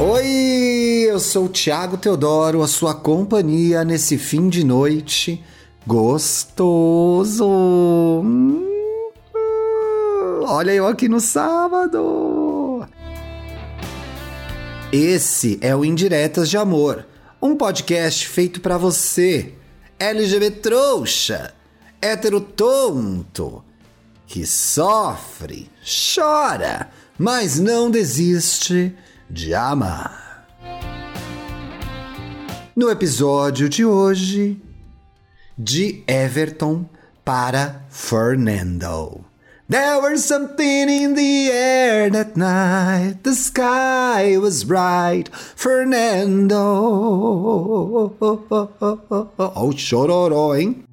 Oi, eu sou o Thiago Teodoro, a sua companhia nesse fim de noite gostoso. Hum, olha eu aqui no sábado. Esse é o Indiretas de Amor, um podcast feito para você, LGBT trouxa, hétero tonto, que sofre, chora, mas não desiste de amar. No episódio de hoje, de Everton para Fernando. There was something in the air that night. The sky was bright. Fernando. Oh, chororó, hein?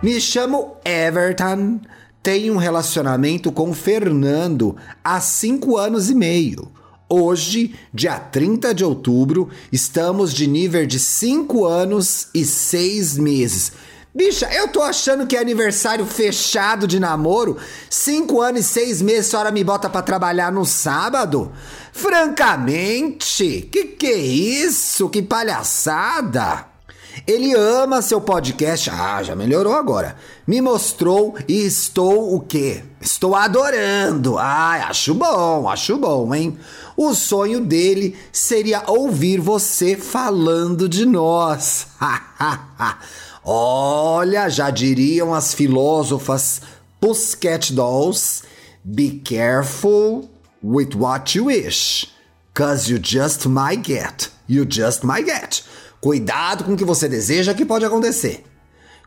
Me chamo Everton. Tenho um relacionamento com Fernando há cinco anos e meio. Hoje, dia 30 de outubro, estamos de nível de 5 anos e 6 meses. Bicha, eu tô achando que é aniversário fechado de namoro. Cinco anos e seis meses, a senhora me bota pra trabalhar no sábado? Francamente, que que é isso? Que palhaçada! Ele ama seu podcast. Ah, já melhorou agora. Me mostrou e estou o quê? Estou adorando. Ah, acho bom, acho bom, hein? O sonho dele seria ouvir você falando de nós. Olha, já diriam as filósofas Pussycat Dolls, be careful with what you wish, cause you just might get. You just might get. Cuidado com o que você deseja que pode acontecer.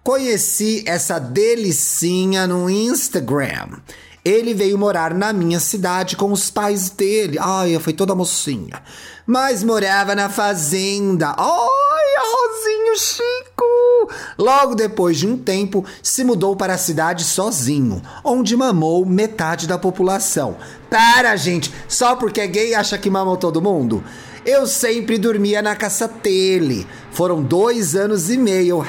Conheci essa delicinha no Instagram. Ele veio morar na minha cidade com os pais dele. Ai, foi toda mocinha. Mas morava na fazenda. Ai, Rosinho Chico! Logo depois de um tempo, se mudou para a cidade sozinho, onde mamou metade da população. Para, gente! Só porque é gay acha que mamou todo mundo? Eu sempre dormia na caça dele. Foram dois anos e meio.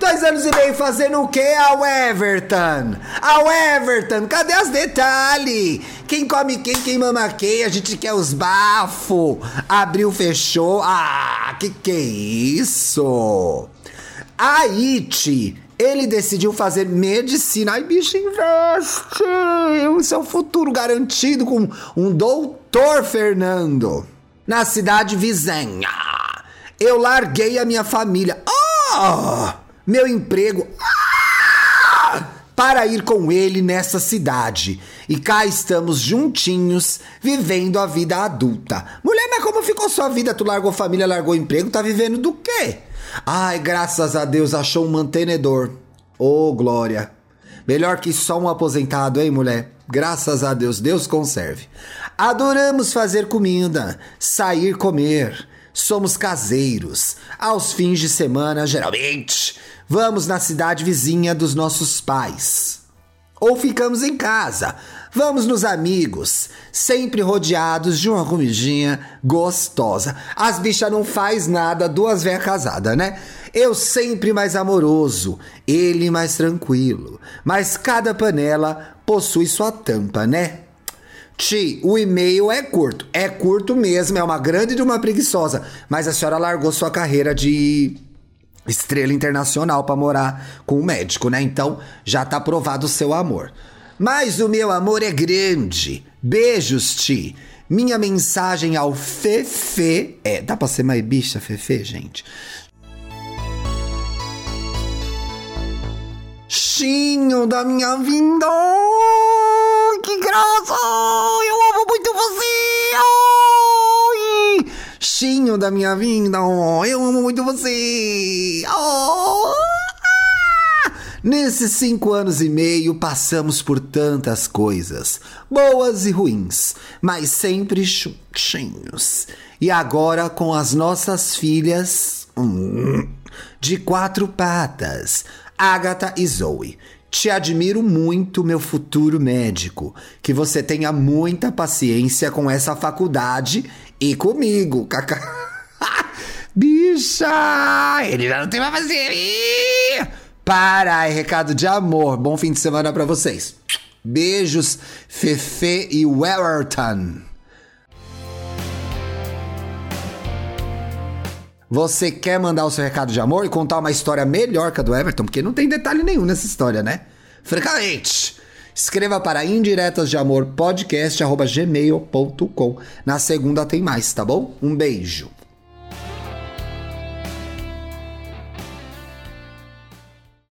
dois anos e meio fazendo o quê ao Everton? Ao Everton, cadê as detalhes? Quem come quem, quem mama quem? A gente quer os bafo. Abriu, fechou. Ah, que que é isso? Aí, Ti, ele decidiu fazer medicina. Ai, bicho, investe! O futuro garantido com um doutor Fernando na cidade vizinha. Eu larguei a minha família, oh, meu emprego, ah, para ir com ele nessa cidade. E cá estamos juntinhos, vivendo a vida adulta. Mulher, mas como ficou sua vida? Tu largou família, largou emprego, tá vivendo do quê? Ai, graças a Deus achou um mantenedor. Oh, glória. Melhor que só um aposentado, hein, mulher? Graças a Deus, Deus conserve. Adoramos fazer comida, sair comer. Somos caseiros. Aos fins de semana, geralmente, vamos na cidade vizinha dos nossos pais. Ou ficamos em casa. Vamos nos amigos, sempre rodeados de uma comidinha gostosa. As bichas não faz nada, duas velhas casadas, né? Eu sempre mais amoroso, ele mais tranquilo. Mas cada panela possui sua tampa, né? Ti, o e-mail é curto. É curto mesmo, é uma grande de uma preguiçosa. Mas a senhora largou sua carreira de estrela internacional para morar com um médico, né? Então já tá provado o seu amor. Mas o meu amor é grande. Beijos, Ti. Minha mensagem ao Fefe é. Dá pra ser mais bicha, Fefe, gente? Chinho da minha vinda! Que graça! Eu amo muito você! Ai! Chinho da minha vinda! Eu amo muito você! Oh! Nesses cinco anos e meio passamos por tantas coisas, boas e ruins, mas sempre chuchinhos. E agora com as nossas filhas hum, de quatro patas, Agatha e Zoe. Te admiro muito, meu futuro médico. Que você tenha muita paciência com essa faculdade e comigo, caca. Bicha! Ele já não tem mais paciência. Para, é recado de amor. Bom fim de semana para vocês. Beijos, Fefe e Wellerton. Você quer mandar o seu recado de amor e contar uma história melhor que a do Everton? Porque não tem detalhe nenhum nessa história, né? Frequente! Escreva para indiretas de amor podcast@gmail.com. Na segunda tem mais, tá bom? Um beijo.